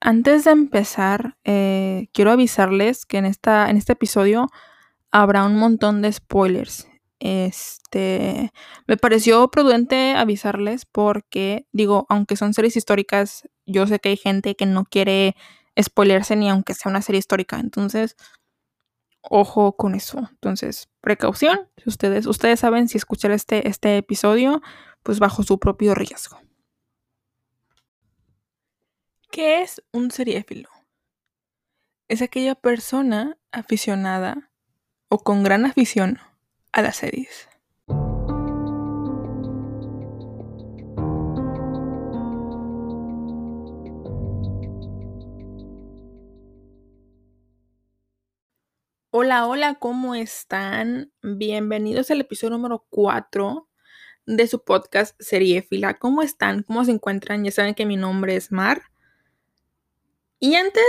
Antes de empezar, eh, quiero avisarles que en, esta, en este episodio habrá un montón de spoilers. Este, me pareció prudente avisarles porque, digo, aunque son series históricas, yo sé que hay gente que no quiere spoilerse ni aunque sea una serie histórica. Entonces, ojo con eso. Entonces, precaución. Ustedes, ustedes saben si escuchar este, este episodio, pues bajo su propio riesgo. ¿Qué es un seriéfilo? Es aquella persona aficionada o con gran afición a las series. Hola, hola, ¿cómo están? Bienvenidos al episodio número 4 de su podcast Seriéfila. ¿Cómo están? ¿Cómo se encuentran? Ya saben que mi nombre es Mar. Y antes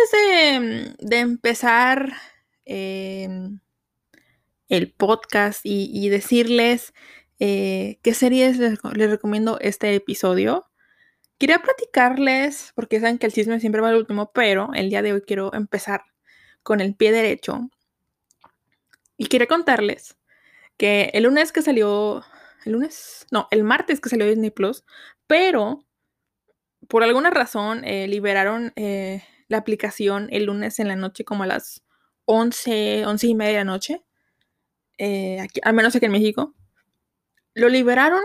de, empezar em, el podcast y, decirles eh, qué series les, recomiendo este episodio, quería platicarles, porque saben que el chisme siempre va al último, pero el día de hoy quiero empezar con el pie derecho. Y quería contarles que el lunes que salió, el lunes, no, el martes que salió Disney Plus, pero por alguna razón eh, liberaron eh, la aplicación el lunes en la noche como a las 11, 11 y media de la noche, eh, aquí, al menos aquí en México. Lo liberaron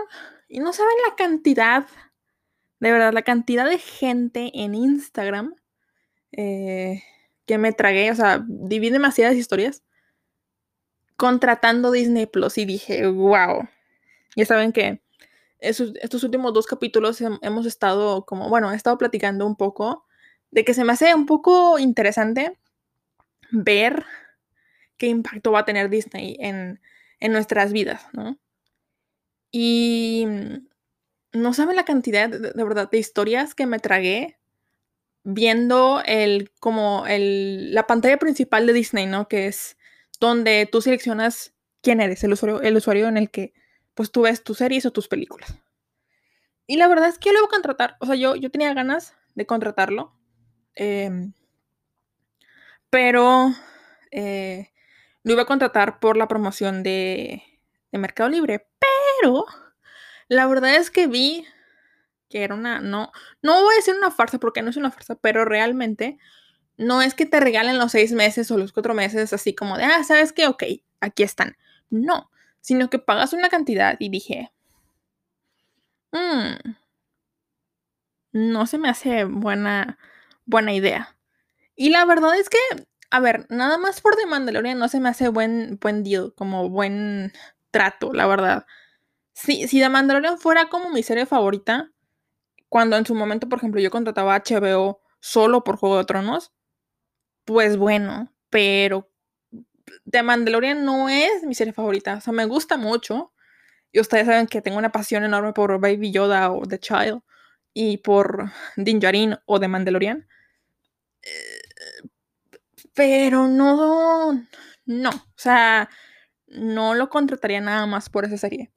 y no saben la cantidad, de verdad, la cantidad de gente en Instagram eh, que me tragué, o sea, diví demasiadas historias contratando Disney Plus y dije, wow. Ya saben que estos últimos dos capítulos hemos estado como, bueno, he estado platicando un poco de que se me hace un poco interesante ver qué impacto va a tener Disney en, nuestras vidas, ¿no? Y no saben la cantidad, de, verdad, de historias que me tragué viendo el, como el, la pantalla principal de Disney, ¿no? Que es donde tú seleccionas quién eres, el usuario, el usuario en el que pues tú ves tus series o tus películas. Y la verdad es que yo lo voy a contratar. O sea, yo, yo tenía ganas de contratarlo. Em, pero eh, lo iba a contratar por la promoción de, Mercado Libre. Pero la verdad es que vi que era una. No, no voy a decir una farsa porque no es una farsa, pero realmente no es que te regalen los seis meses o los cuatro meses así como de, ah, ¿sabes qué? Ok, aquí están. No, sino que pagas una cantidad y dije, mmm, no se me hace buena buena idea. Y la verdad es que, a ver, nada más por The Mandalorian no se me hace buen, buen deal, como buen trato, la verdad. Si, si The Mandalorian fuera como mi serie favorita, cuando en su momento, por ejemplo, yo contrataba HBO solo por Juego de Tronos, pues bueno, pero The Mandalorian no es mi serie favorita. O sea, me gusta mucho. Y ustedes saben que tengo una pasión enorme por Baby Yoda o The Child y por Din Djarin o The Mandalorian pero no, no, o sea, no lo contrataría nada más por esa serie.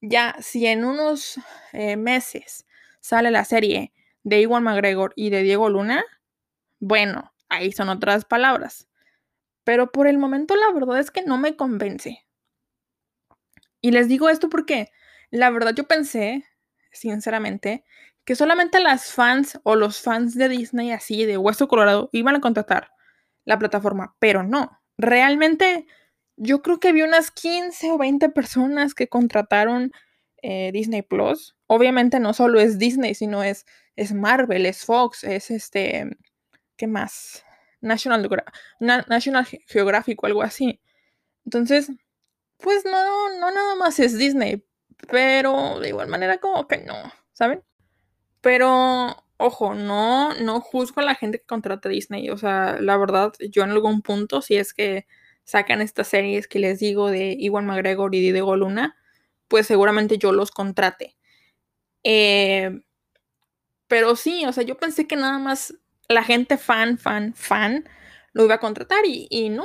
Ya, si en unos eh, meses sale la serie de Iwan McGregor y de Diego Luna, bueno, ahí son otras palabras. Pero por el momento la verdad es que no me convence. Y les digo esto porque la verdad yo pensé, sinceramente, que solamente las fans o los fans de Disney así de Hueso Colorado iban a contratar la plataforma, pero no. Realmente yo creo que vi unas 15 o 20 personas que contrataron eh, Disney Plus. Obviamente no solo es Disney, sino es, es Marvel, es Fox, es este, ¿qué más? National, National Geographic o algo así. Entonces, pues no, no nada más es Disney, pero de igual manera como que no, ¿saben? Pero, ojo, no, no juzgo a la gente que contrata Disney. O sea, la verdad, yo en algún punto, si es que sacan estas series que les digo de Iwan McGregor y Diego Luna, pues seguramente yo los contrate. Eh, pero sí, o sea, yo pensé que nada más la gente fan, fan, fan lo iba a contratar y, y no,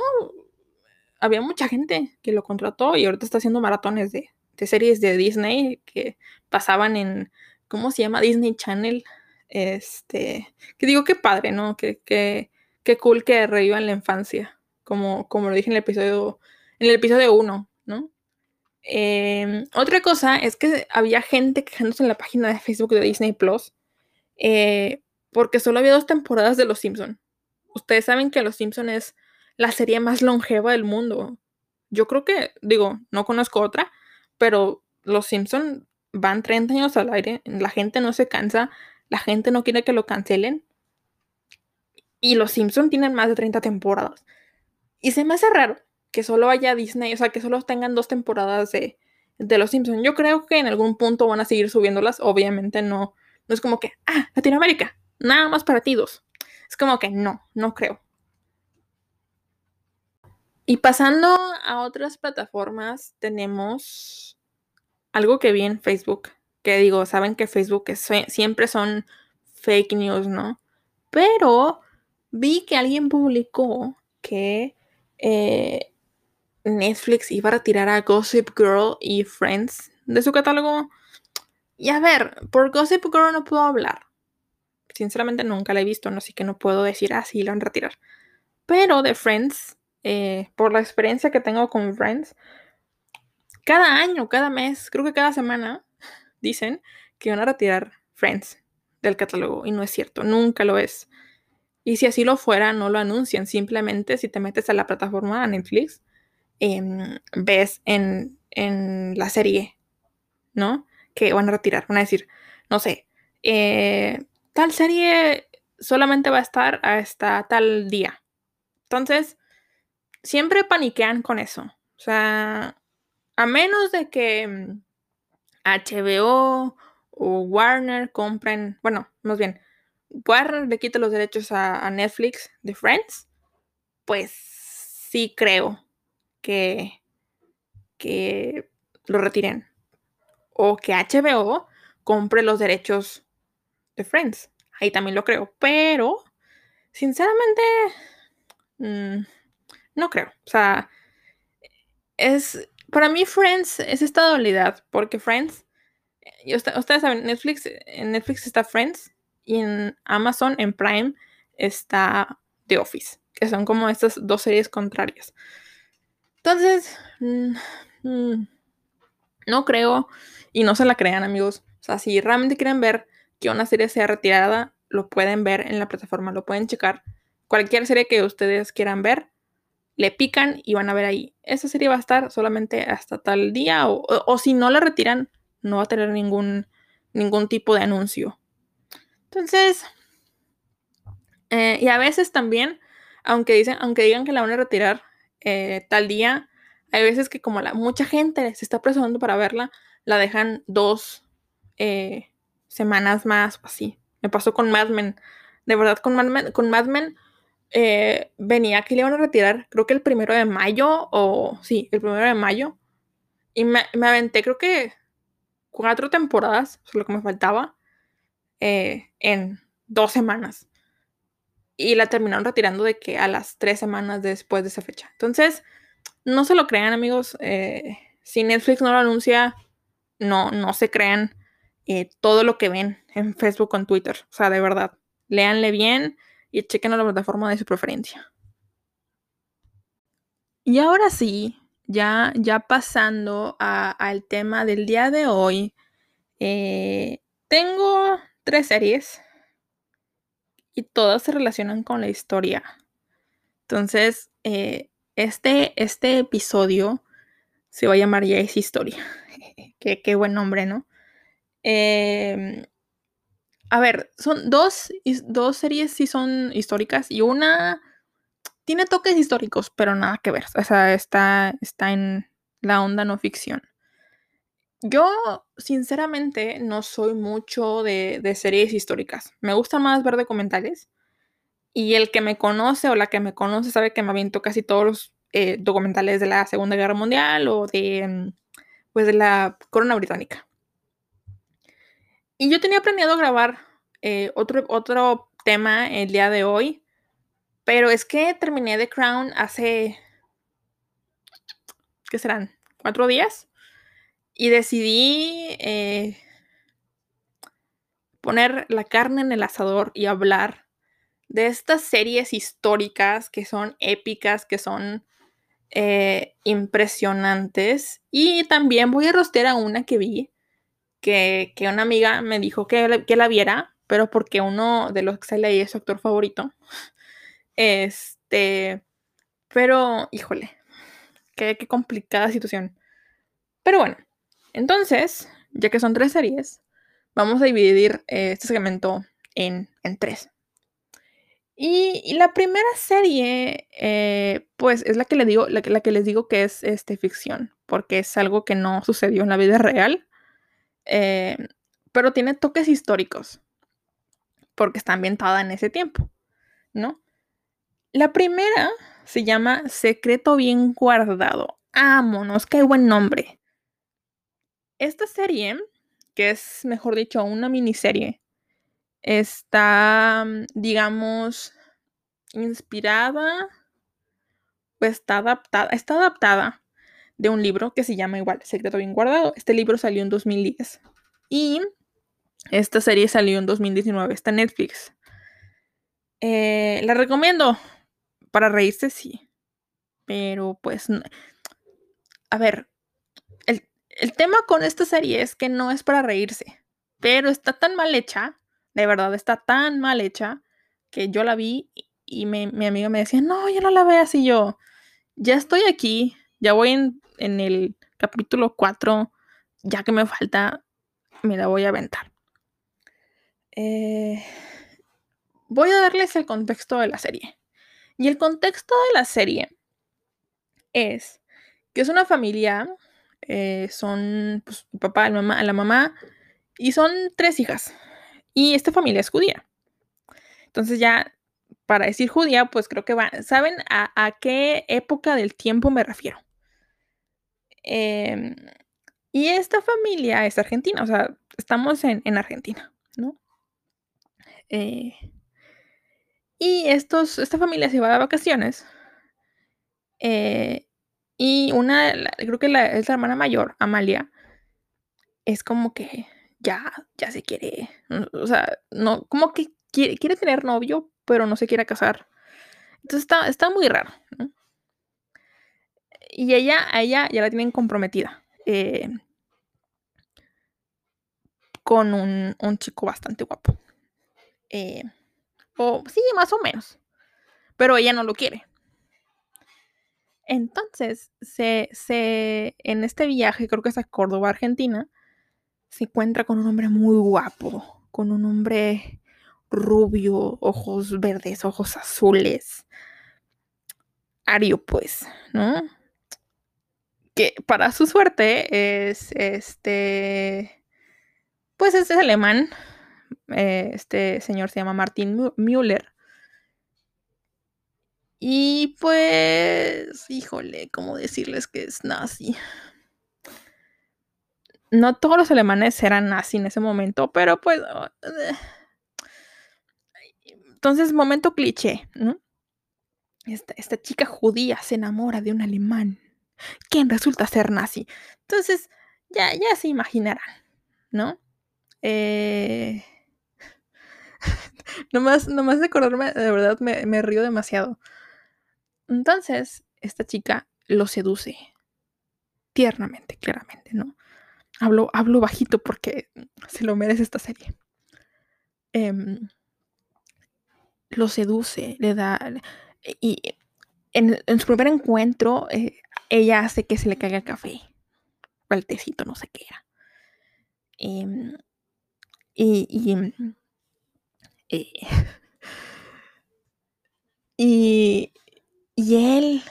había mucha gente que lo contrató y ahorita está haciendo maratones de, de series de Disney que pasaban en ¿cómo se llama? Disney Channel. Este, que digo que padre, ¿no? Que, que, que cool que revivan la infancia, como, como lo dije en el episodio, en el episodio 1, ¿no? Em, otra cosa es que había gente quejándose en la página de Facebook de Disney Plus eh, porque solo había dos temporadas de Los Simpson. Ustedes saben que Los Simpson es la serie más longeva del mundo. Yo creo que, digo, no conozco otra, pero Los Simpson van 30 años al aire, la gente no se cansa, la gente no quiere que lo cancelen. Y Los Simpson tienen más de 30 temporadas. Y se me hace raro que solo haya Disney, o sea, que solo tengan dos temporadas de, de Los Simpsons. Yo creo que en algún punto van a seguir subiéndolas. Obviamente no, no es como que, ah, Latinoamérica, nada más para ti dos. Es como que no, no creo. Y pasando a otras plataformas, tenemos algo que vi en Facebook. Que digo, saben que Facebook siempre son fake news, ¿no? Pero vi que alguien publicó que eh, Netflix iba a retirar a Gossip Girl y Friends de su catálogo. Y a ver, por Gossip Girl no puedo hablar. Sinceramente nunca la he visto, así que no puedo decir, ah, sí, la van a retirar. Pero de Friends, eh, por la experiencia que tengo con Friends, cada año, cada mes, creo que cada semana, dicen que van a retirar Friends del catálogo. Y no es cierto, nunca lo es. Y si así lo fuera, no lo anuncian. Simplemente si te metes a la plataforma de Netflix, Em, ves en, la serie, ¿no? Que van a retirar, van a decir, no sé, eh, tal serie solamente va a estar hasta tal día. Entonces, siempre paniquean con eso. O sea, a menos de que HBO mm, o Warner compren, bueno, más bien, Warner le quite los derechos a Netflix de Friends, pues sí creo que, que lo retiren. O que HBO compre los derechos de Friends. Ahí también lo creo. Pero, sinceramente, mm, no creo. O sea, es. Para mí, Friends es esta dualidad. Porque Friends. ustedes saben, Netflix, en Netflix está Friends. Y en Amazon, en Prime, está The Office. Que son como estas dos series contrarias. Entonces, mm, mm, no creo y no se la crean amigos. O sea, si realmente quieren ver que una serie sea retirada, lo pueden ver en la plataforma, lo pueden checar. Cualquier serie que ustedes quieran ver, le pican y van a ver ahí. Esa serie va a estar solamente hasta tal día o, si no la retiran, no va a tener ningún, ningún tipo de anuncio. Entonces, eh, y a veces también, aunque, dicen, aunque digan que la van a retirar, eh, tal día. Hay veces que como la, mucha gente se está presionando para verla, la dejan dos eh, semanas más o así. Me pasó con Mad Men. De verdad, con Mad Men, con Mad Men eh, venía que le iban a retirar, creo que el primero de mayo, o sí, el primero de mayo. Y me, aventé, creo que cuatro temporadas, es lo que me faltaba, en dos semanas y la terminaron retirando de que a las tres semanas después de esa fecha. Entonces, no se lo crean, amigos. Eh, si Netflix no lo anuncia, no, no se crean eh, todo lo que ven en Facebook o en Twitter. O sea, de verdad, léanle bien y chequen la plataforma de su preferencia. Y ahora sí, ya, ya pasando al tema del día de hoy, eh, tengo tres series y todas se relacionan con la historia. Entonces, eh, este, este episodio se va a llamar Ya es historia. qué, qué, buen nombre, ¿no? Em, a ver, son dos, dos series sí son históricas y una tiene toques históricos, pero nada que ver. O sea, está, está en la onda no ficción. Yo, sinceramente, no soy mucho de, series históricas. Me gusta más ver documentales. Y el que me conoce o la que me conoce sabe que me aviento casi todos los eh, documentales de la Segunda Guerra Mundial o de, mm, pues, de la Corona Británica. Y yo tenía planeado grabar eh, otro, otro tema el día de hoy, pero es que terminé The Crown hace, ¿qué serán? ¿Cuatro días? Y decidí eh, poner la carne en el asador y hablar de estas series históricas que son épicas, que son eh, impresionantes. Y también voy a rostear a una que vi, que, una amiga me dijo que, que, la viera, pero porque uno de los que sale ahí es su actor favorito. Este, pero, híjole, qué, qué complicada situación. Pero bueno, entonces, ya que son tres series, vamos a dividir eh, este segmento en, en tres. Y, la primera serie, eh, pues es la que, les digo, la, la, que les digo que es este, ficción, porque es algo que no sucedió en la vida real, eh, pero tiene toques históricos, porque está ambientada en ese tiempo, ¿no? La primera se llama Secreto Bien Guardado. Ámonos, qué buen nombre. Esta serie, que es, mejor dicho, una miniserie, está, digamos, inspirada o está adaptada, está adaptada de un libro que se llama igual Secreto Bien Guardado. Este libro salió en 2010 y esta serie salió en 2019, está en Netflix. Eh, la recomiendo. Para reírse, sí. Pero pues, a ver, el, el tema con esta serie es que no es para reírse, pero está tan mal hecha de verdad, está tan mal hecha que yo la vi y mi amiga me decía, no, ya no la veas. Y yo, ya estoy aquí, ya voy en, el capítulo 4, ya que me falta, me la voy a aventar. Eh, voy a darles el contexto de la serie. Y el contexto de la serie es que es una familia, eh, son pues, mi papá, la mamá, la mamá, y son tres hijas. Y esta familia es judía. Entonces ya, para decir judía, pues creo que van, ¿saben a, qué época del tiempo me refiero? Em, y esta familia es argentina, o sea, estamos en, Argentina, ¿no? Eh, y estos, esta familia se va de vacaciones. Eh, y una, creo que es la hermana mayor, Amalia, es como que ya, ya se quiere, o sea, no, como que quiere, quiere tener novio, pero no se quiere casar. Entonces está, está muy raro. Y ella, ella ya la tienen comprometida. Eh, con un, chico bastante guapo. Eh, o sí, más o menos. Pero ella no lo quiere. Entonces, se, se, en este viaje, creo que es a Córdoba, Argentina, se encuentra con un hombre muy guapo, con un hombre rubio, ojos verdes, ojos azules. Ario, pues, ¿no? Que para su suerte es este. Pues este es alemán. Eh, este señor se llama Martin Müller. Y pues, híjole, ¿cómo decirles que es nazi? no todos los alemanes eran nazi en ese momento, pero pues... Oh, eh. Entonces, momento cliché, ¿no? Esta, chica judía se enamora de un alemán, quien resulta ser nazi. Entonces, ya, ya se imaginarán, ¿no? Eh... nomás, nomás de acordarme, de verdad me, me río demasiado. Entonces, esta chica lo seduce tiernamente, claramente, ¿no? Hablo, hablo bajito porque se lo merece esta serie. Em, lo seduce, le da. Y en, su primer encuentro, eh, ella hace que se le caiga el café. O el tecito, no sé qué era. Em, y. y, eh, y, y él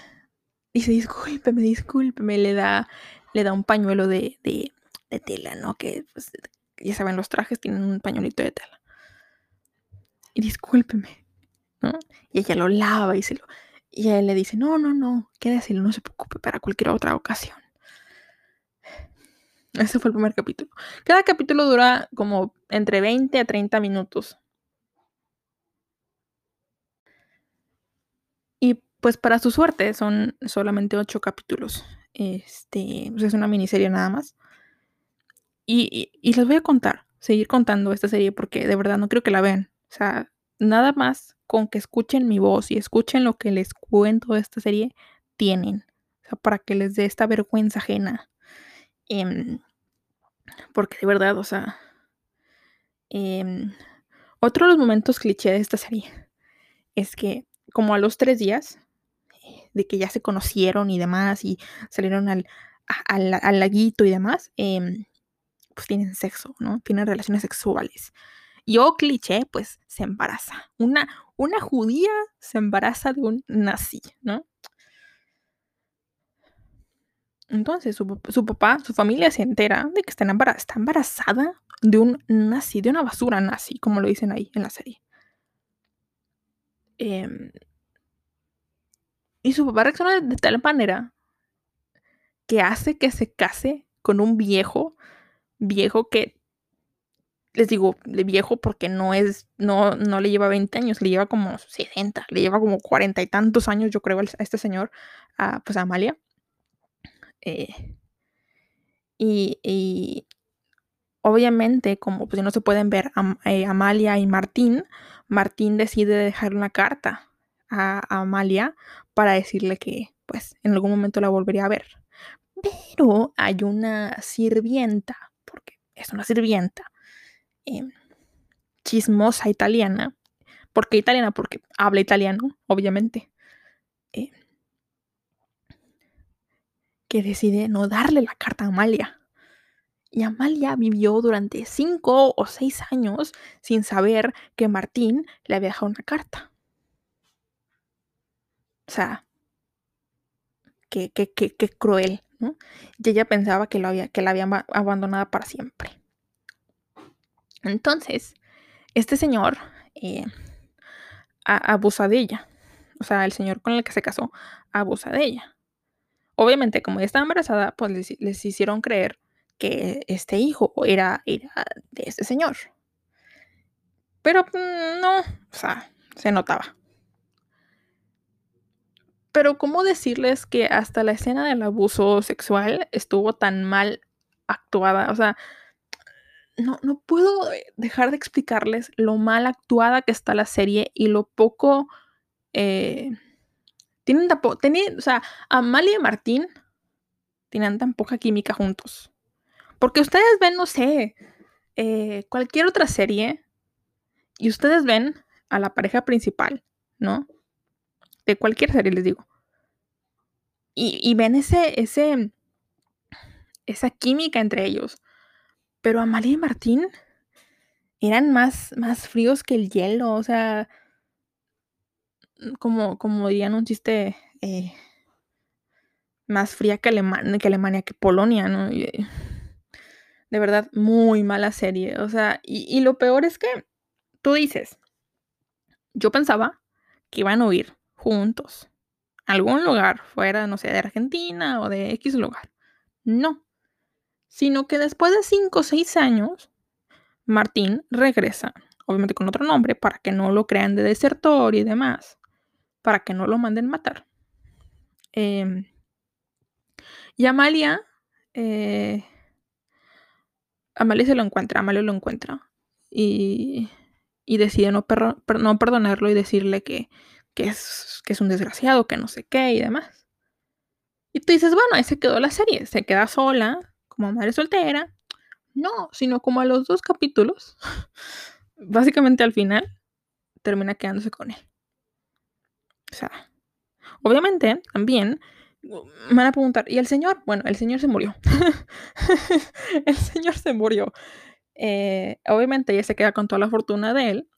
dice, discúlpeme, discúlpeme, le da, le da un pañuelo de, de tela, ¿no? Que pues, ya saben, los trajes tienen un pañuelito de tela. Y discúlpeme, ¿no? Y ella lo lava y se lo. Y él le dice, no, no, no, quédese, no se preocupe para cualquier otra ocasión. Ese fue el primer capítulo. Cada capítulo dura como entre 20 a 30 minutos. Y pues para su suerte son solamente 8 capítulos. Este, pues, es una miniserie nada más. Y, les voy a contar. seguir contando esta serie porque de verdad no creo que la vean. O sea, nada más con que escuchen mi voz y escuchen lo que les cuento de esta serie, tienen. O sea, para que les dé esta vergüenza ajena. Em, porque de verdad, o sea. Em, otro de los momentos cliché de esta serie es que, como a los tres días de que ya se conocieron y demás, y salieron al, al, laguito y demás, em, pues tienen sexo, ¿no? Tienen relaciones sexuales. Y cliché, pues se embaraza. Una, una judía se embaraza de un nazi, ¿no? Entonces su, papá, su familia se entera de que está embarazada, está embarazada de un nazi, de una basura nazi, como lo dicen ahí en la serie. Em, y su papá reacciona de tal manera que hace que se case con un viejo, viejo que les digo, de viejo porque no es, no, no le lleva 20 años, le lleva como 60, le lleva como 40 y tantos años, yo creo, a este señor, a, pues a Amalia. Eh, y, obviamente, como pues no se pueden ver eh, Amalia y Martín, Martín decide dejar una carta a, Amalia para decirle que pues en algún momento la volvería a ver. Pero hay una sirvienta, porque es una sirvienta, Em, chismosa italiana. ¿Por qué italiana? Porque habla italiano, obviamente. Eh, que decide no darle la carta a Amalia. Y Amalia vivió durante cinco o seis años sin saber que Martín le había dejado una carta. O sea, qué, qué, qué, qué cruel. Y ella pensaba que, lo había, que la había abandonado para siempre. Entonces, este señor eh, abusa de ella. O sea, el señor con el que se casó abusa de ella. Obviamente, como ella estaba embarazada, pues les, hicieron creer que este hijo era, era de este señor. Pero mm, no, o sea, se notaba. Pero ¿cómo decirles que hasta la escena del abuso sexual estuvo tan mal actuada? O sea, no, no puedo dejar de explicarles lo mal actuada que está la serie y lo poco... Eh, tienen tan o sea, Amalia y Martín tienen tan poca química juntos. Porque ustedes ven, no sé, eh, cualquier otra serie y ustedes ven a la pareja principal, ¿no? De cualquier serie, les digo. Y, y ven ese, ese, esa química entre ellos. Pero Amalia y Martín eran más, más fríos que el hielo, o sea, mm, como, como dirían un chiste, eh, más fría que, Alemania, que Alemania, que Polonia, ¿no? de verdad, muy mala serie, o sea, y, y lo peor es que tú dices, yo pensaba que iban a huir juntos a algún lugar fuera, no sé, de Argentina o de X lugar. No, sino que después de 5 o 6 años, Martín regresa, obviamente con otro nombre, para que no lo crean de desertor y demás, para que no lo manden matar. Em, y Amalia, eh, Amalia se lo encuentra, Amalia lo encuentra y, decide no, no, perdonarlo y decirle que, es, que es un desgraciado, que no sé qué y demás. Y tú dices, bueno, ahí se quedó la serie, se queda sola, como madre soltera. No, sino como a los dos capítulos, básicamente al final, termina quedándose con él. O sea, obviamente también me van a preguntar, ¿y el señor? Bueno, el señor se murió. el señor se murió. Eh, obviamente ella se queda con toda la fortuna de él,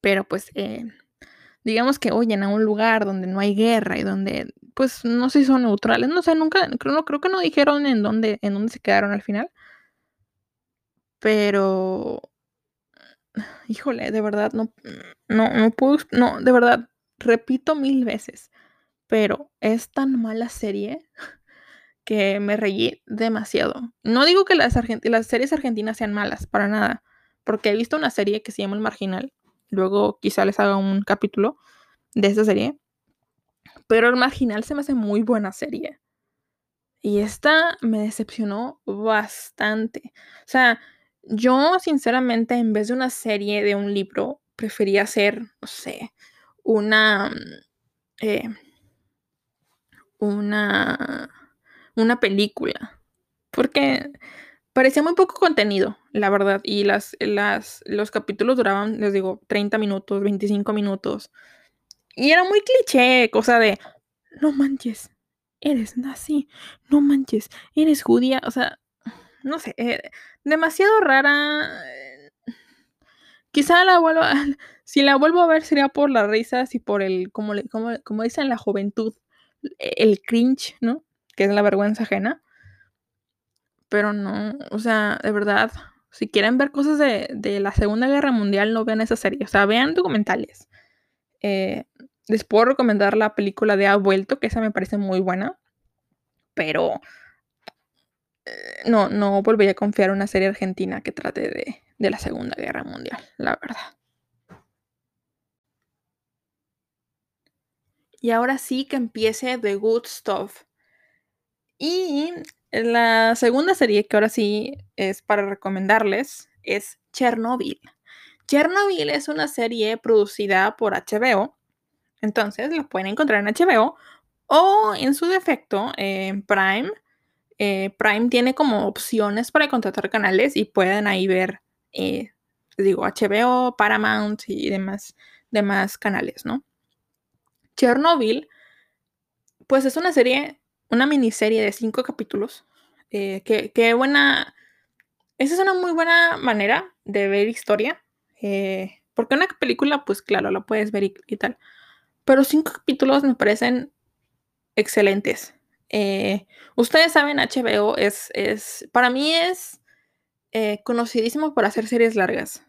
pero pues eh, digamos que oyen a un lugar donde no hay guerra y donde pues no sé si son neutrales, no sé, nunca, creo, creo que no dijeron en dónde, en dónde se quedaron al final. Pero, híjole, de verdad, no, no, no puedo, no, de verdad, repito mil veces, pero es tan mala serie que me reí demasiado. No digo que las, las series argentinas sean malas, para nada, porque he visto una serie que se llama El Marginal, luego quizá les haga un capítulo de esa serie, pero El Marginal se me hace muy buena serie. Y esta me decepcionó bastante. O sea, yo sinceramente en vez de una serie de un libro, prefería hacer, no sé, una, eh, una, una película, porque parecía muy poco contenido, la verdad, y las, los capítulos duraban, les digo, 30 minutos, 25 minutos, y era muy cliché, cosa de, no manches, eres nazi, no manches, eres judía, o sea, no sé, eh, demasiado rara. eh, Quizá la vuelvo a, si la vuelvo a ver sería por las risas y por el, como, le- como, como dicen la juventud, el cringe, ¿no? Que es la vergüenza ajena. Pero no, o sea, de verdad, si quieren ver cosas de, de la Segunda Guerra Mundial, no vean esa serie. O sea, vean documentales. Eh, les puedo recomendar la película de Ha Vuelto, que esa me parece muy buena. Pero eh, no, no volvería a confiar en una serie argentina que trate de, de la Segunda Guerra Mundial, la verdad. Y ahora sí que empiece The Good Stuff. Y la segunda serie que ahora sí es para recomendarles es Chernobyl. Chernobyl es una serie producida por HBO. Entonces la pueden encontrar en HBO o en su defecto en Prime. Eh, Prime tiene como opciones para contratar canales y pueden ahí ver, eh, digo, HBO, Paramount y demás, demás canales, ¿no? Chernobyl, pues es una serie, una miniserie de cinco capítulos. Eh, que, que, buena. Esa es una muy buena manera de ver historia. Eh, porque una película, pues claro, la puedes ver y, tal. Pero cinco capítulos me parecen excelentes. Eh, ustedes saben, HBO es, es para mí es eh, conocidísimo por hacer series largas.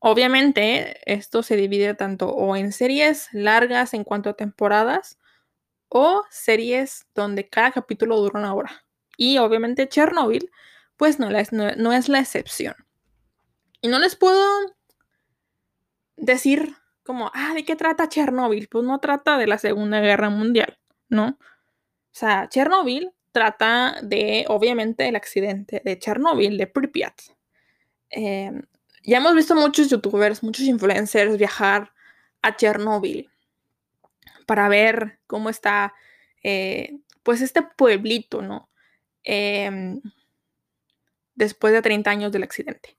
Obviamente, esto se divide tanto o en series largas en cuanto a temporadas o series donde cada capítulo dura una hora. Y obviamente Chernobyl, pues no, es, no, no es la excepción. Y no les puedo decir como, ah, ¿de qué trata Chernobyl? Pues no trata de la Segunda Guerra Mundial, ¿no? O sea, Chernobyl trata de, obviamente, el accidente de Chernobyl, de Pripyat. Eh, ya hemos visto muchos youtubers, muchos influencers viajar a Chernobyl para ver cómo está, eh, pues, este pueblito, ¿no? Eh, después de 30 años del accidente.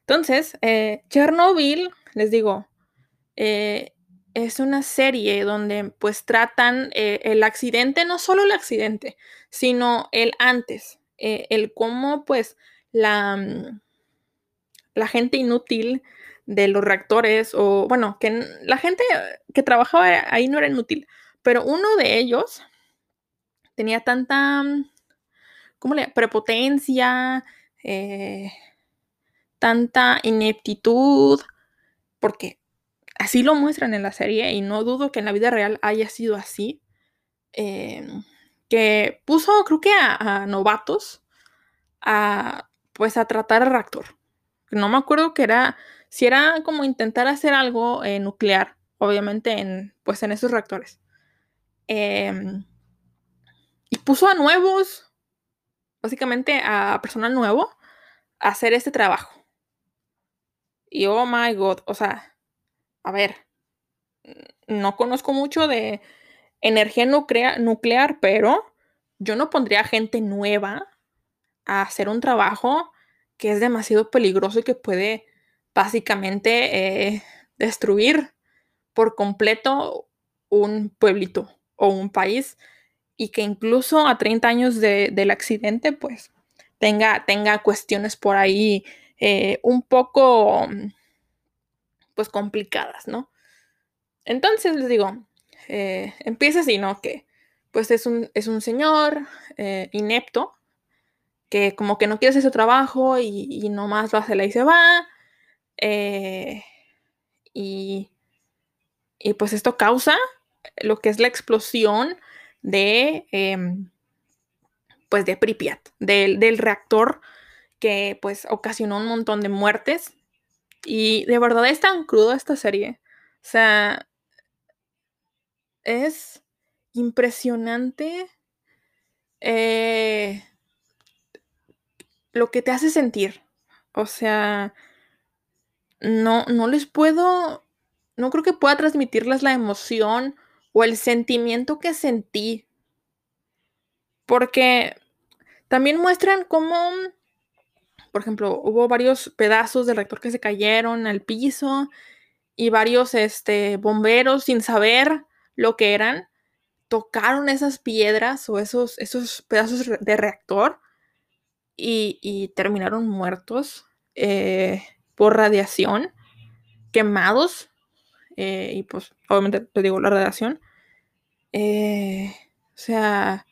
Entonces, eh, Chernobyl, les digo, eh, es una serie donde pues tratan eh, el accidente, no solo el accidente, sino el antes, el cómo pues la, mm, la gente inútil de los reactores, o bueno, que la gente que trabajaba ahí no era inútil, pero uno de ellos tenía tanta, ¿cómo le? Prepotencia, eh, tanta ineptitud, porque así lo muestran en la serie y no dudo que en la vida real haya sido así, eh, que puso creo que a, novatos a pues a tratar el reactor. No me acuerdo que era, si era como intentar hacer algo eh, nuclear, obviamente en pues en esos reactores. Eh, y puso a nuevos, básicamente a personal nuevo, hacer este trabajo. Y oh my god, o sea, a ver, no conozco mucho de energía nuclear, nuclear, pero yo no pondría gente nueva a hacer un trabajo que es demasiado peligroso y que puede básicamente eh, destruir por completo un pueblito o un país y que incluso a 30 años de, del accidente pues tenga, tenga cuestiones por ahí eh, un poco pues complicadas, ¿no? Entonces les digo, eh, empieza así, ¿no? Que pues es un, es un señor eh, inepto que como que no quiere hacer su trabajo y, y nomás lo hace la y se va. Y, y, pues esto causa lo que es la explosión de, eh, pues de Pripyat, del, del reactor que pues ocasionó un montón de muertes. Y de verdad es tan crudo esta serie. O sea, es impresionante eh, lo que te hace sentir. O sea, no, no les puedo, no creo que pueda transmitirles la emoción o el sentimiento que sentí. Porque también muestran cómo, por ejemplo, hubo varios pedazos del reactor que se cayeron al piso y varios este, bomberos sin saber lo que eran, tocaron esas piedras o esos, esos pedazos de reactor y, terminaron muertos eh, por radiación, quemados. Eh, y pues, obviamente, te digo, la radiación. Eh, o sea,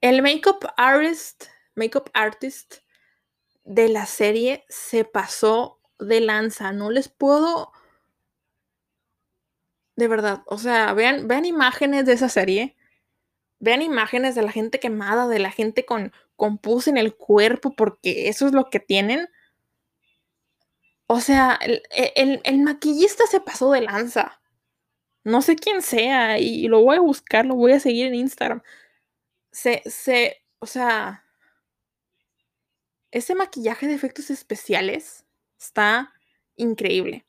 el makeup artist, artist de la serie se pasó de lanza. No les puedo. De verdad, o sea, vean, vean imágenes de esa serie. Vean imágenes de la gente quemada, de la gente con, con pus en el cuerpo, porque eso es lo que tienen. O sea, el, el maquillista se pasó de lanza. No sé quién sea y lo voy a buscar, lo voy a seguir en Instagram se, se, o sea, ese maquillaje de efectos especiales está increíble.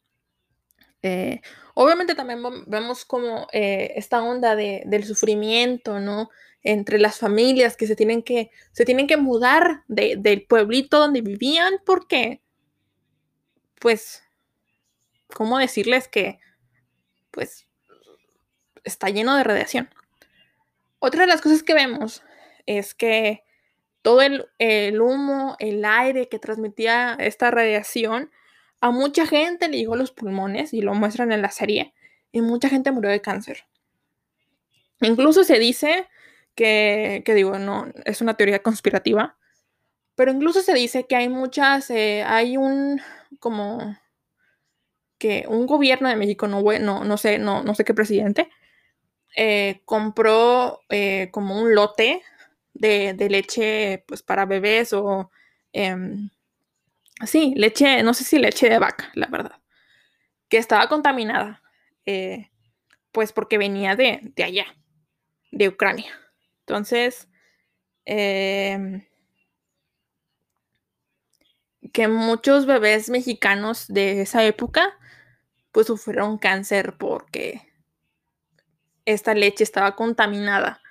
Eh, obviamente también vemos como eh, esta onda de, del sufrimiento, ¿no? Entre las familias que se tienen que, se tienen que mudar del pueblito donde vivían porque, pues, ¿cómo decirles que, pues, está lleno de radiación? Otra de las cosas que vemos es que todo el, humo, el aire que transmitía esta radiación, a mucha gente le llegó a los pulmones, y lo muestran en la serie, y mucha gente murió de cáncer. Incluso se dice que, que digo, no, es una teoría conspirativa, pero incluso se dice que hay muchas, eh, hay un, como, que un gobierno de México, no, no, no sé, no, no sé qué presidente, eh, compró eh, como un lote de, leche pues para bebés o em, sí, leche, no sé si leche de vaca, la verdad, que estaba contaminada, eh, pues porque venía de, de, allá, de Ucrania. Entonces, em, que muchos bebés mexicanos de esa época pues sufrieron cáncer porque esta leche estaba contaminada.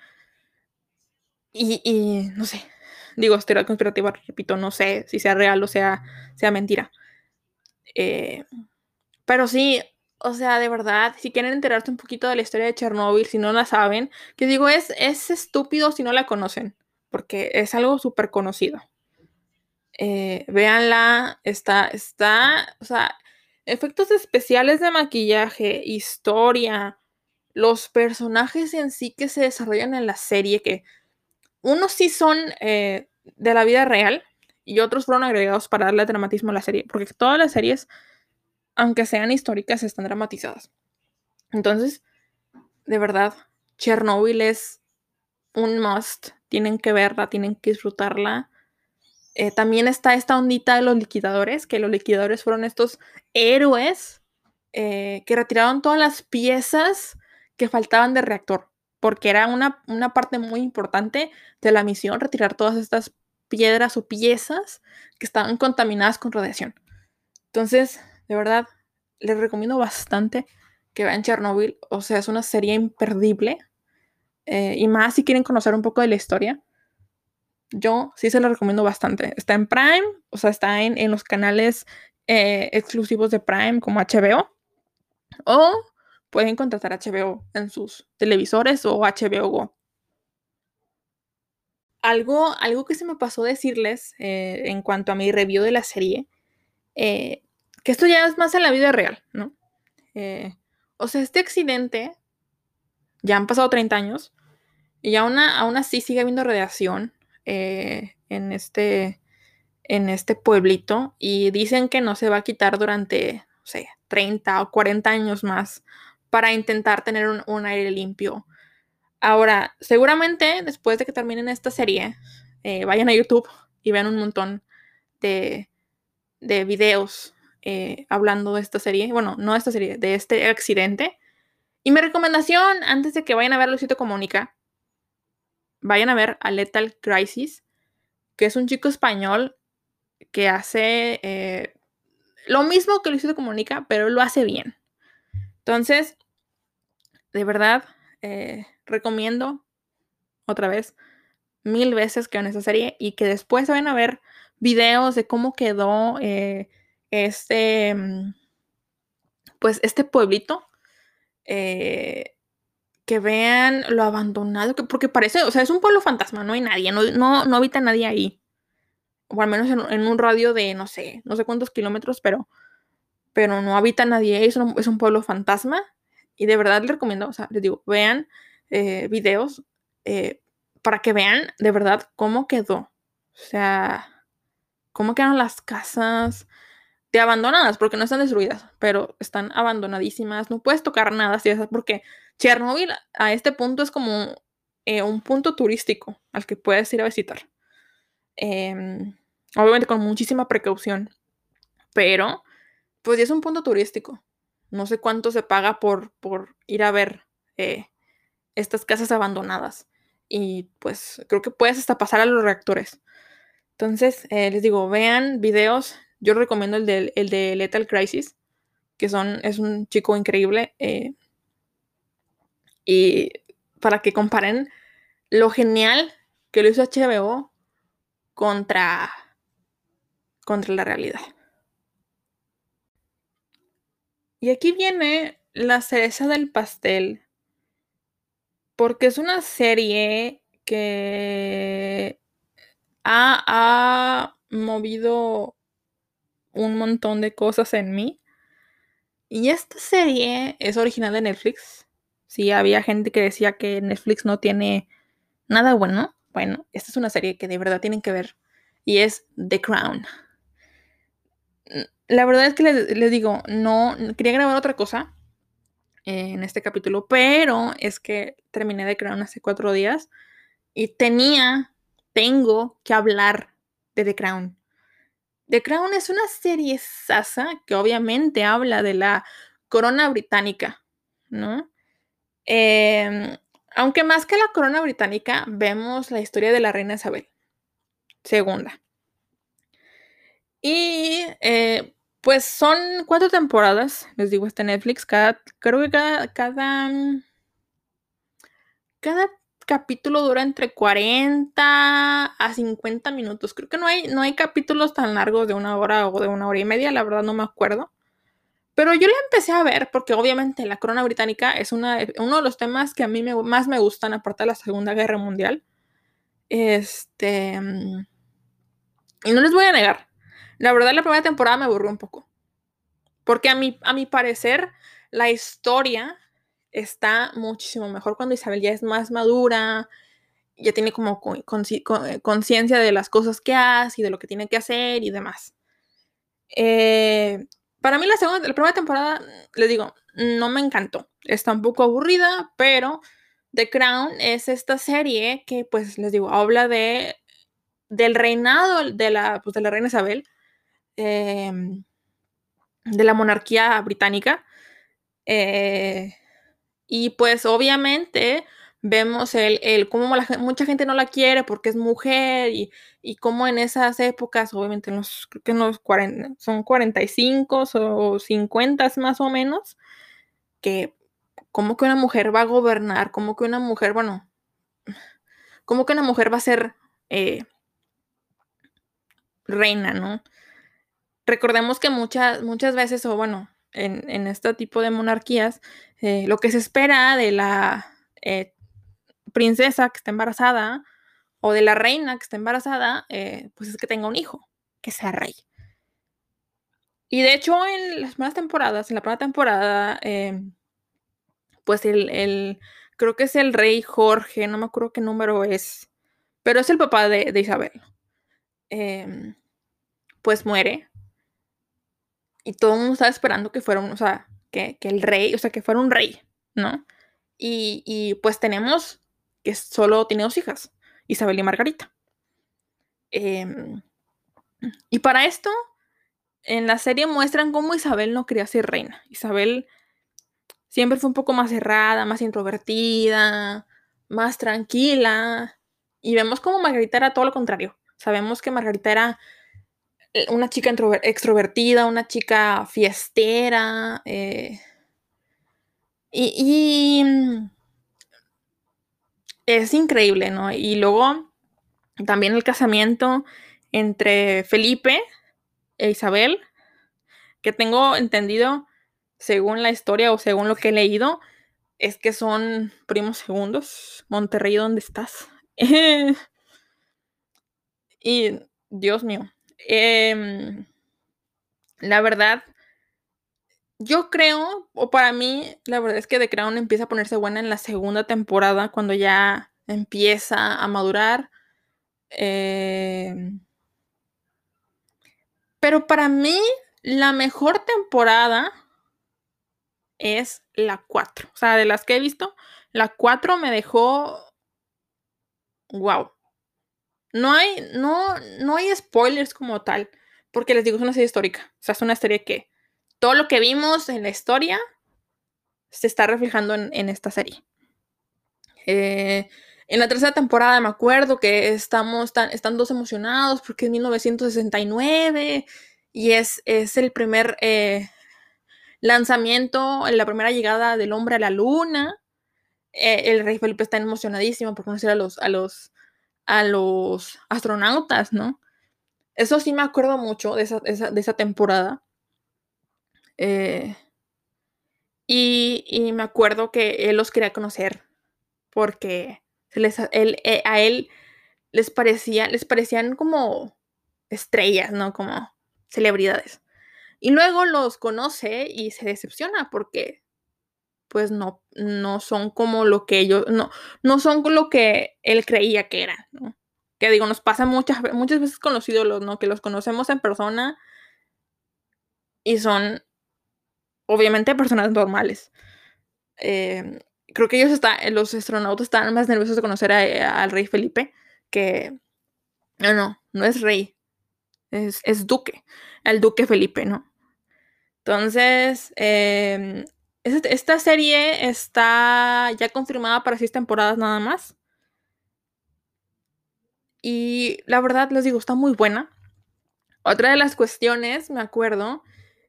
Y, no sé, digo, teoría conspirativa, repito, no sé si sea real o sea, sea mentira. Eh, pero sí, o sea, de verdad, si quieren enterarse un poquito de la historia de Chernobyl, si no la saben, que digo, es, es estúpido si no la conocen, porque es algo súper conocido. Eh, véanla, está, está, o sea, efectos especiales de maquillaje, historia, los personajes en sí que se desarrollan en la serie, que unos sí son eh, de la vida real y otros fueron agregados para darle dramatismo a la serie, porque todas las series, aunque sean históricas, están dramatizadas. Entonces, de verdad, Chernobyl es un must. Tienen que verla, tienen que disfrutarla. Eh, también está esta ondita de los liquidadores, que los liquidadores fueron estos héroes eh, que retiraron todas las piezas que faltaban de reactor, porque era una, parte muy importante de la misión, retirar todas estas piedras o piezas que estaban contaminadas con radiación. Entonces, de verdad, les recomiendo bastante que vean Chernobyl. O sea, es una serie imperdible. Eh, y más si quieren conocer un poco de la historia. Yo sí se la recomiendo bastante. Está en Prime, o sea, está en, los canales eh, exclusivos de Prime como HBO. O pueden contratar HBO en sus televisores o HBO Go. Algo, algo que se me pasó decirles eh, en cuanto a mi review de la serie, eh, que esto ya es más en la vida real, ¿no? Eh, o sea, este accidente, ya han pasado 30 años, y aún, así sigue habiendo radiación en, este, en este pueblito, y dicen que no se va a quitar durante, no sé, 30 o 40 años más para intentar tener un, aire limpio. Ahora, seguramente después de que terminen esta serie, eh, vayan a YouTube y vean un montón de, de videos eh, hablando de esta serie. Bueno, no de esta serie, de este accidente. Y mi recomendación, antes de que vayan a ver Luisito Comunica, vayan a ver a Lethal Crisis, que es un chico español que hace eh, lo mismo que Luisito Comunica, pero lo hace bien. Entonces, de verdad, eh, recomiendo otra vez mil veces que en esa serie y que después vayan a ver videos de cómo quedó eh, este, mm, pues este pueblito. Eh, que vean lo abandonado, que, porque parece, o sea, es un pueblo fantasma, no hay nadie, no, no, habita nadie ahí. O al menos en, un radio de, no sé, no sé cuántos kilómetros, pero, pero no habita nadie, es un, es un pueblo fantasma. Y de verdad les recomiendo, o sea, les digo, vean eh, videos eh, para que vean de verdad cómo quedó. O sea, cómo quedaron las casas de abandonadas, porque no están destruidas, pero están abandonadísimas. No puedes tocar nada, ¿sí? porque Chernobyl a este punto es como eh, un punto turístico al que puedes ir a visitar. Em, obviamente con muchísima precaución, pero pues ya es un punto turístico. No sé cuánto se paga por, por ir a ver eh, estas casas abandonadas. Y pues creo que puedes hasta pasar a los reactores. Entonces, eh, les digo, vean videos. Yo recomiendo el de, el de Lethal Crisis, que son, es un chico increíble. Eh, y para que comparen lo genial que lo hizo HBO contra, contra la realidad. Y aquí viene la cereza del pastel porque es una serie que ha, movido un montón de cosas en mí. Y esta serie es original de Netflix. Sí, había gente que decía que Netflix no tiene nada bueno. Bueno, esta es una serie que de verdad tienen que ver. Y es The Crown. La verdad es que les, digo, no quería grabar otra cosa en este capítulo, pero es que terminé de Crown hace cuatro días y tenía, tengo que hablar de The Crown. The Crown es una serie sasa que obviamente habla de la corona británica, ¿no? Em, aunque más que la corona británica, vemos la historia de la reina Isabel II. Y eh, pues son cuatro temporadas, les digo, este Netflix. Creo que cada, cada, mm, cada capítulo dura entre 40 a 50 minutos. Creo que no hay, no hay capítulos tan largos de una hora o de una hora y media, la verdad no me acuerdo. Pero yo la empecé a ver porque obviamente la corona británica es una, uno de los temas que a mí más me gustan, aparte de la Segunda Guerra Mundial. Este... Mm, y no les voy a negar, la verdad, la primera temporada me aburrió un poco. Porque a mi, a mi parecer, la historia está muchísimo mejor cuando Isabel ya es más madura, ya tiene como conciencia de las cosas que hace y de lo que tiene que hacer y demás. Eh, para mí la segunda, la primera temporada, les digo, no me encantó. Está un poco aburrida, pero The Crown es esta serie que, pues, les digo, habla de del reinado de la, pues, de la reina Isabel Em, de la monarquía británica. Eh, y pues obviamente vemos el, el cómo mucha gente no la quiere porque es mujer y, y cómo en esas épocas, obviamente en los, que los 40, son 45 o 50 más o menos, que como que una mujer va a gobernar, como que una mujer, bueno, como que una mujer va a ser eh, reina, ¿no? Recordemos que muchas, muchas veces, o bueno, en, este tipo de monarquías, eh, lo que se espera de la eh, princesa que está embarazada o de la reina que está embarazada, eh, pues es que tenga un hijo, que sea rey. Y de hecho, en las primeras temporadas, en la primera temporada, em, pues el, creo que es el rey Jorge, no me acuerdo qué número es, pero es el papá de, de Isabel. Em, pues muere y todo el mundo estaba esperando que fuera un, o sea, que, el rey, o sea, que fuera un rey, ¿no? Y, pues tenemos que solo tiene dos hijas, Isabel y Margarita. Em, y para esto, en la serie muestran cómo Isabel no quería ser reina. Isabel siempre fue un poco más cerrada, más introvertida, más tranquila. Y vemos cómo Margarita era todo lo contrario. Sabemos que Margarita era una chica extrovertida, una chica fiestera. Eh, y, mm, es increíble, ¿no? Y luego también el casamiento entre Felipe e Isabel, que tengo entendido, según la historia o según lo que he leído, es que son primos segundos. Monterrey, ¿dónde estás? y Dios mío. Em, la verdad, yo creo, o para mí, la verdad es que The Crown empieza a ponerse buena en la segunda temporada, cuando ya empieza a madurar. Em, pero para mí, la mejor temporada es la 4. O sea, de las que he visto, la 4 me dejó. Wow. No hay, no, no hay spoilers como tal, porque les digo, es una serie histórica. O sea, es una serie que todo lo que vimos en la historia se está reflejando en, esta serie. Eh, en la tercera temporada me acuerdo que estamos tan, están dos emocionados porque es 1969 y es, es el primer eh, lanzamiento, la primera llegada del hombre a la luna. Eh, el rey Felipe está emocionadísimo por conocer a los, a los, a los astronautas, ¿no? Eso sí me acuerdo mucho de esa, temporada. Eh, y, me acuerdo que él los quería conocer porque eh, a él les, parecía, les parecían como estrellas, ¿no? Como celebridades. Y luego los conoce y se decepciona porque pues no, no son como lo que ellos, no, no son lo que él creía que eran, ¿no? Que digo, nos pasa muchas, muchas veces con los ídolos, ¿no? Que los conocemos en persona y son obviamente personas normales. Em, creo que ellos están, los astronautas están más nerviosos de conocer al rey Felipe que... No, no, no es rey, es, es duque, el duque Felipe, ¿no? Entonces, em, esta serie está ya confirmada para seis temporadas nada más. Y la verdad, les digo, está muy buena. Otra de las cuestiones, me acuerdo,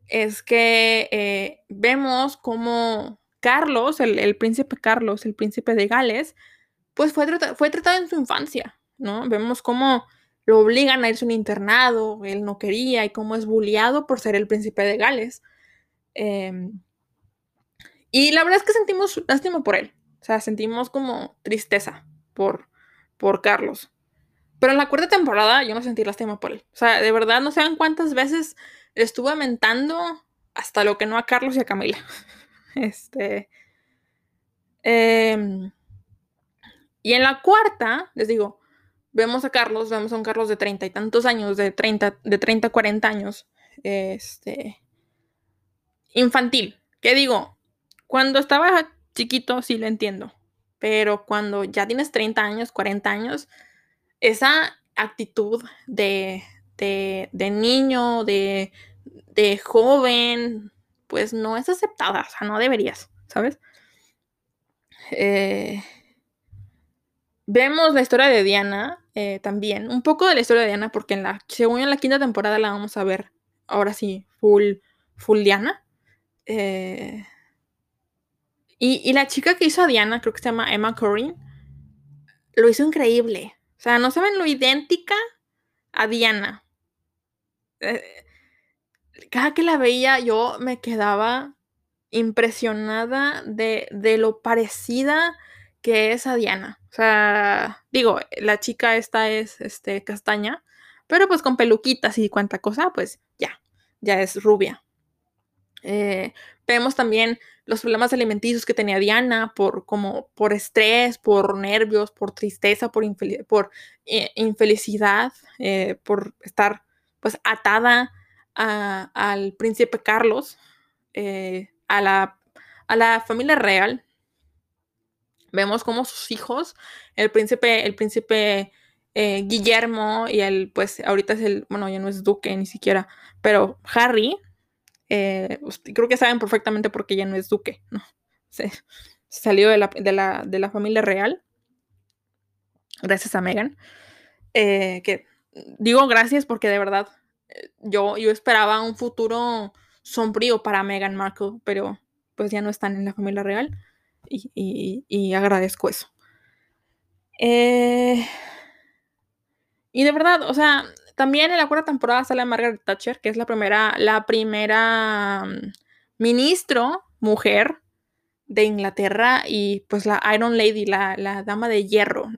es que eh, vemos como Carlos, el, príncipe Carlos, el príncipe de Gales, pues fue, fue tratado en su infancia, ¿no? Vemos cómo lo obligan a irse a un internado, él no quería, y cómo es bulliado por ser el príncipe de Gales. Em, y la verdad es que sentimos lástima por él. O sea, sentimos como tristeza por, por Carlos. Pero en la cuarta temporada yo no sentí lástima por él. O sea, de verdad no saben cuántas veces estuve mentando hasta lo que no a Carlos y a Camila. Este. Em, y en la cuarta, les digo, vemos a Carlos, vemos a un Carlos de treinta y tantos años, de 30, de 30, 40 años. Este infantil. ¿Qué digo? Cuando estaba chiquito sí lo entiendo, pero cuando ya tienes 30 años, 40 años, esa actitud de, de, niño, de, de, joven, pues no es aceptada, o sea, no deberías, ¿sabes? Eh, vemos la historia de Diana eh, también, un poco de la historia de Diana, porque en la, según en la quinta temporada la vamos a ver, ahora sí, full, full Diana. Eh, y, la chica que hizo a Diana, creo que se llama Emma Corrin, lo hizo increíble. O sea, no saben lo idéntica a Diana. Eh, cada que la veía yo me quedaba impresionada de, lo parecida que es a Diana. O sea, digo, la chica esta es este, castaña, pero pues con peluquitas y cuánta cosa, pues ya, ya es rubia. Eh, vemos también los problemas alimenticios que tenía Diana por, como, por estrés, por nervios, por tristeza, por, por eh, infelicidad, eh, por estar pues atada al príncipe Carlos, a, la, a la familia real. Vemos como sus hijos, el príncipe, el príncipe Guillermo y el, pues ahorita es el, bueno, ya no es duque ni siquiera, pero Harry, eh, creo que saben perfectamente por qué ya no es duque, ¿no? Se, salió de la, familia real, gracias a Megan. Eh, que digo gracias porque de verdad yo, yo esperaba un futuro sombrío para Meghan Markle, pero pues ya no están en la familia real y, agradezco eso. Eh, y de verdad, o sea, también en la cuarta temporada sale Margaret Thatcher, que es la primera, la primera mm, mujer de Inglaterra y pues la Iron Lady, la, la dama de hierro.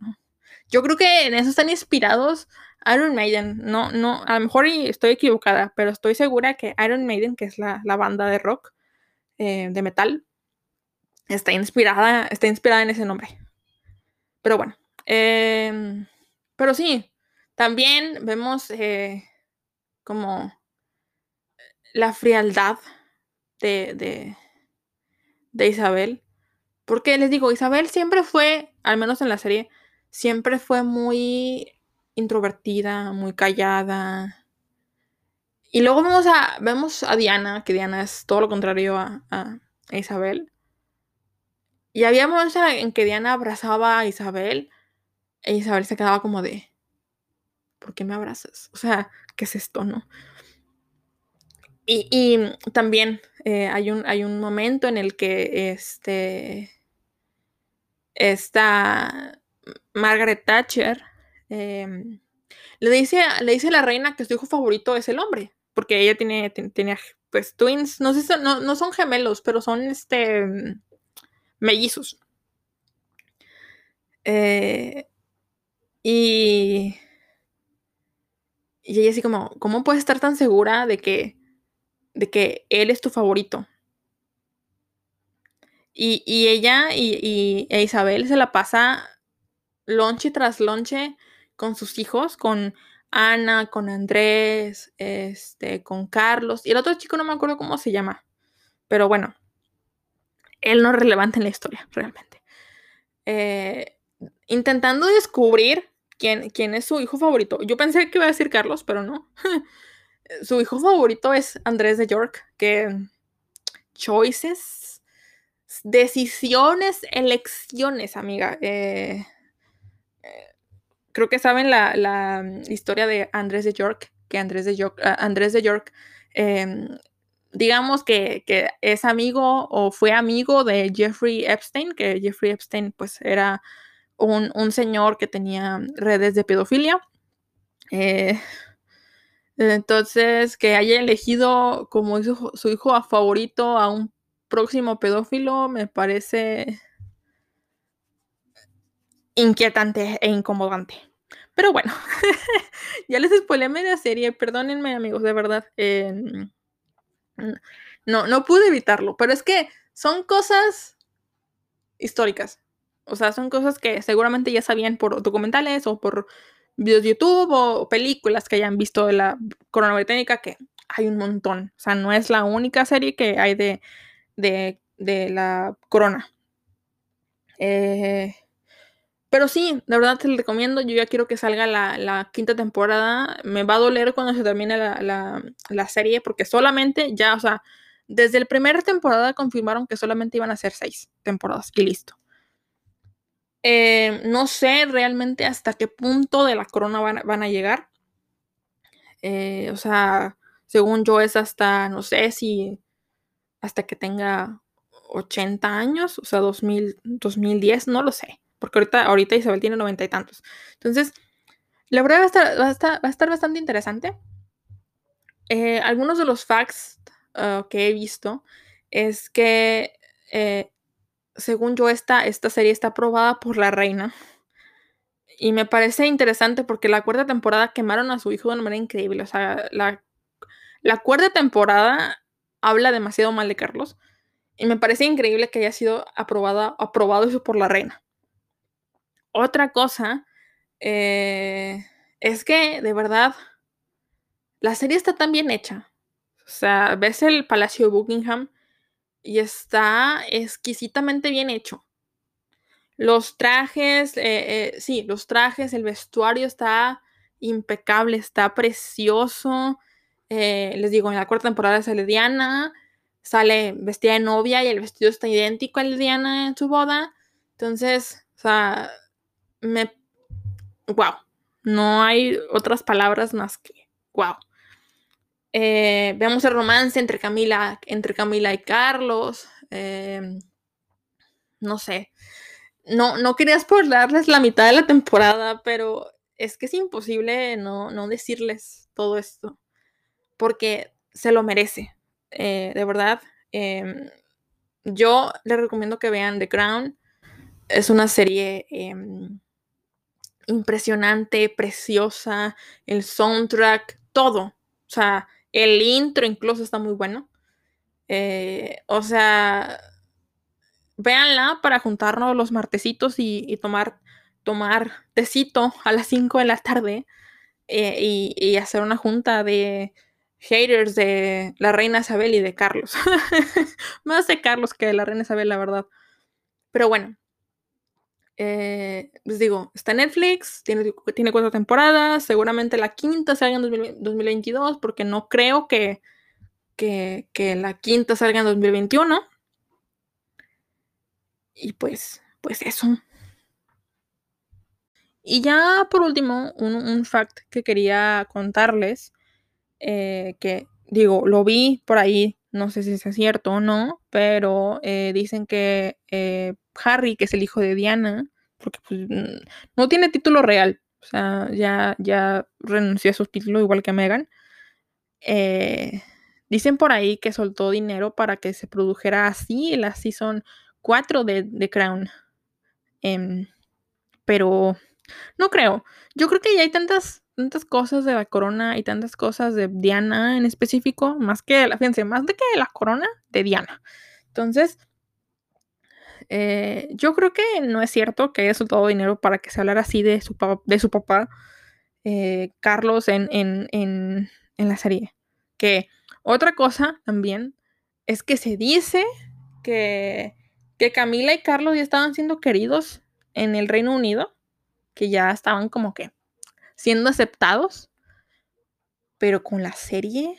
Yo creo que en eso están inspirados Iron Maiden. No, no, a lo mejor estoy equivocada, pero estoy segura que Iron Maiden, que es la, banda de rock, eh, de metal, está inspirada, está inspirada en ese nombre. Pero bueno. Em, pero sí, también vemos eh, como la frialdad de, de, de Isabel. Porque les digo, Isabel siempre fue, al menos en la serie, siempre fue muy introvertida, muy callada. Y luego vemos a, vemos a Diana, que Diana es todo lo contrario a, Isabel. Y había momentos en que Diana abrazaba a Isabel e Isabel se quedaba como de, ¿por qué me abrazas? O sea, ¿qué es esto, no? Y, también eh, hay, un, hay un momento en el que este, esta Margaret Thatcher em, le, dice, le dice a la reina que su hijo favorito es el hombre, porque ella tiene, pues twins, no sé, no, no son gemelos, pero son este mellizos. Eh, y, y ella así como, ¿cómo puedes estar tan segura de que, de que él es tu favorito? Y, ella y, y e Isabel se la pasa lonche tras lonche con sus hijos, con Ana, con Andrés, este, con Carlos. Y el otro chico no me acuerdo cómo se llama. Pero bueno, él no es relevante en la historia, realmente. Eh, intentando descubrir quién, es su hijo favorito. Yo pensé que iba a decir Carlos, pero no. su hijo favorito es Andrés de York, que choices, decisiones, elecciones, amiga. Eh, creo que saben la, mm, historia de Andrés de York, que Andrés de York, ah, Andrés de York em, digamos que, es amigo o fue amigo de Jeffrey Epstein, que Jeffrey Epstein pues era un, señor que tenía redes de pedofilia. Eh, entonces, que haya elegido como su, hijo favorito a un próximo pedófilo me parece inquietante e incomodante. Pero bueno, ya les spoilé media serie, perdónenme amigos, de verdad. Em, no, no pude evitarlo, pero es que son cosas históricas. O sea, son cosas que seguramente ya sabían por documentales o por videos de YouTube o películas que hayan visto de la corona británica, que hay un montón. O sea, no es la única serie que hay de, de, de la corona. Eh, pero sí, de verdad te lo recomiendo. Yo ya quiero que salga la, quinta temporada. Me va a doler cuando se termine la, serie, porque solamente ya, o sea, desde la primera temporada confirmaron que solamente iban a ser seis temporadas y listo. Eh, no sé realmente hasta qué punto de la corona van, a llegar. Eh, o sea, según yo es hasta, no sé si hasta que tenga 80 años, o sea, 2000, 2010, no lo sé porque ahorita, ahorita Isabel tiene noventa y tantos. Entonces, la verdad va a estar, va a estar, bastante interesante. Eh, algunos de los facts uh, que he visto es que, según yo, esta, esta serie está aprobada por la reina. Y me parece interesante porque la cuarta temporada quemaron a su hijo de una manera increíble. O sea, la, la cuarta temporada habla demasiado mal de Carlos. Y me parece increíble que haya sido aprobada, aprobado eso por la reina. Otra cosa eh, es que, de verdad, la serie está tan bien hecha. O sea, ves el Palacio de Buckingham y está exquisitamente bien hecho. Los trajes, eh, eh, sí, los trajes, el vestuario está impecable, está precioso. les digo, en la cuarta temporada sale Diana, sale vestida de novia y el vestido está idéntico al de Diana en su boda. Entonces, o sea, me... ¡Wow! No hay otras palabras más que... ¡Wow! Eh, el romance entre Camila, entre Camila y Carlos. Em, no sé. No, no quería spoilerles la mitad de la temporada, pero es que es imposible no, no decirles todo esto. Porque se lo merece. Eh, de verdad. Em, yo les recomiendo que vean The Crown. Es una serie em, impresionante, preciosa. El soundtrack, todo. O sea, el intro incluso está muy bueno. Eh, o sea, véanla para juntarnos los martesitos y, tomar, tomar tecito a las 5 de la tarde eh, y, hacer una junta de haters de la reina Isabel y de Carlos. Más de Carlos que de la reina Isabel, la verdad. Pero bueno, eh, les digo, está Netflix, tiene, tiene cuatro temporadas, seguramente la quinta salga en 2022, porque no creo que, que, que, la quinta salga en 2021. Y pues, pues eso. Y ya por último, un, un fact que quería contarles, eh, que digo, lo vi por ahí, no sé si es cierto o no, pero eh, dicen que eh, Harry, que es el hijo de Diana, porque pues, no tiene título real, o sea, ya, ya renunció a su título igual que Meghan. dicen por ahí que soltó dinero para que se produjera así la season 4 de, de Crown. Em, pero no creo. Yo creo que ya hay tantas, tantas cosas de la corona y tantas cosas de Diana en específico, más que fíjense, más de que la corona de Diana. Entonces, eh, yo creo que no es cierto que haya soltado dinero para que se hablara así de su, de su papá, eh, Carlos, en, en, en, en la serie. Que otra cosa también es que se dice que que Camila y Carlos ya estaban siendo queridos en el Reino Unido, que ya estaban como que siendo aceptados, pero con la serie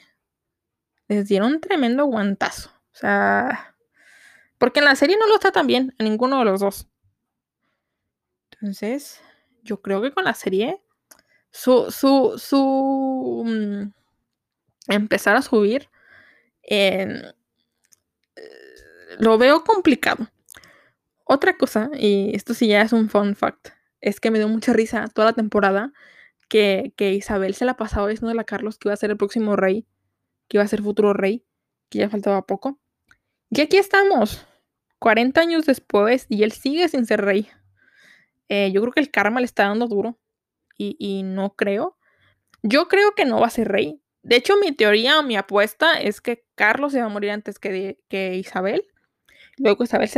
les dieron un tremendo guantazo. O sea, porque en la serie no lo está tan bien, a ninguno de los dos. Entonces, yo creo que con la serie, su, su, su, mm, empezar a subir, en lo veo complicado. Otra cosa, y esto sí ya es un fun fact, es que me dio mucha risa toda la temporada que, Isabel se la pasaba diciendo a Carlos que iba a ser el próximo rey, que iba a ser futuro rey, que ya faltaba poco. Y aquí estamos, 40 años después, y él sigue sin ser rey. Eh, yo creo que el karma le está dando duro, y, no creo. Yo creo que no va a ser rey. De hecho, mi teoría o mi apuesta es que Carlos se va a morir antes que, que Isabel Luego Isabel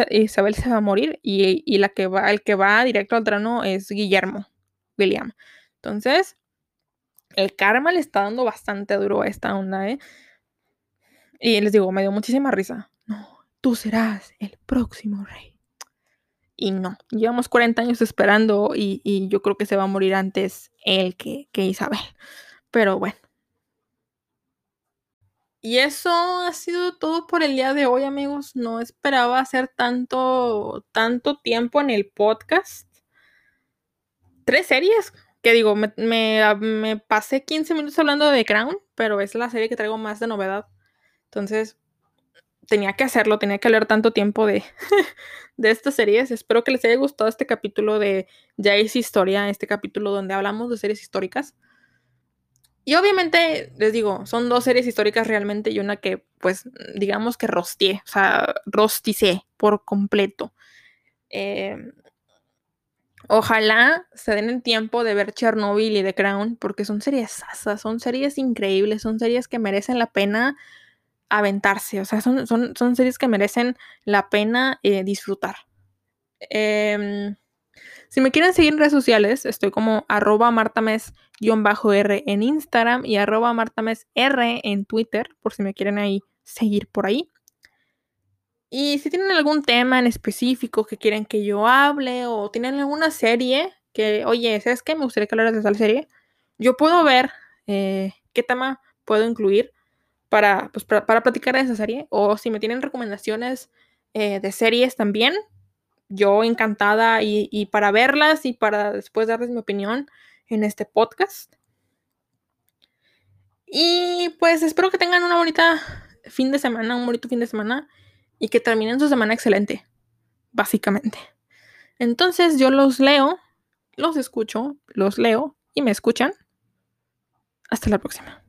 se, va a morir y, la que va, el que va directo al trono es Guillermo, William. Entonces, el karma le está dando bastante duro a esta onda, ¿eh? Y les digo, me dio muchísima risa. Tú serás el próximo rey. Y no, llevamos 40 años esperando y, yo creo que se va a morir antes él que, Isabel. Pero bueno. Y eso ha sido todo por el día de hoy, amigos. No esperaba hacer tanto, tanto tiempo en el podcast. Tres series. Que digo, me, pasé 15 minutos hablando de Crown, pero es la serie que traigo más de novedad. Entonces, tenía que hacerlo, tenía que hablar tanto tiempo de, de estas series. Espero que les haya gustado este capítulo de Ya es historia, este capítulo donde hablamos de series históricas. Y obviamente, les digo, son dos series históricas realmente y una que, pues, digamos que rostié, o sea, rosticé por completo. Em, ojalá se den el tiempo de ver Chernobyl y The Crown, porque son series asas, son series increíbles, son series que merecen la pena aventarse, o sea, son, son, series que merecen la pena eh, disfrutar. Eh, si me quieren seguir en redes sociales, estoy como arroba martames-r en Instagram y arroba martamesr en Twitter, por si me quieren ahí seguir por ahí. Y si tienen algún tema en específico que quieren que yo hable o tienen alguna serie que, oye, ¿sabes qué? Me gustaría que hablaras de esa serie. Yo puedo ver eh, qué tema puedo incluir para, pues, para, platicar de esa serie. O si me tienen recomendaciones eh, de series también, yo encantada y, para verlas y para después darles mi opinión en este podcast. Y pues espero que tengan una bonita fin de semana, un bonito fin de semana y que terminen su semana excelente, básicamente. Entonces yo los leo, los escucho, los leo y me escuchan. Hasta la próxima.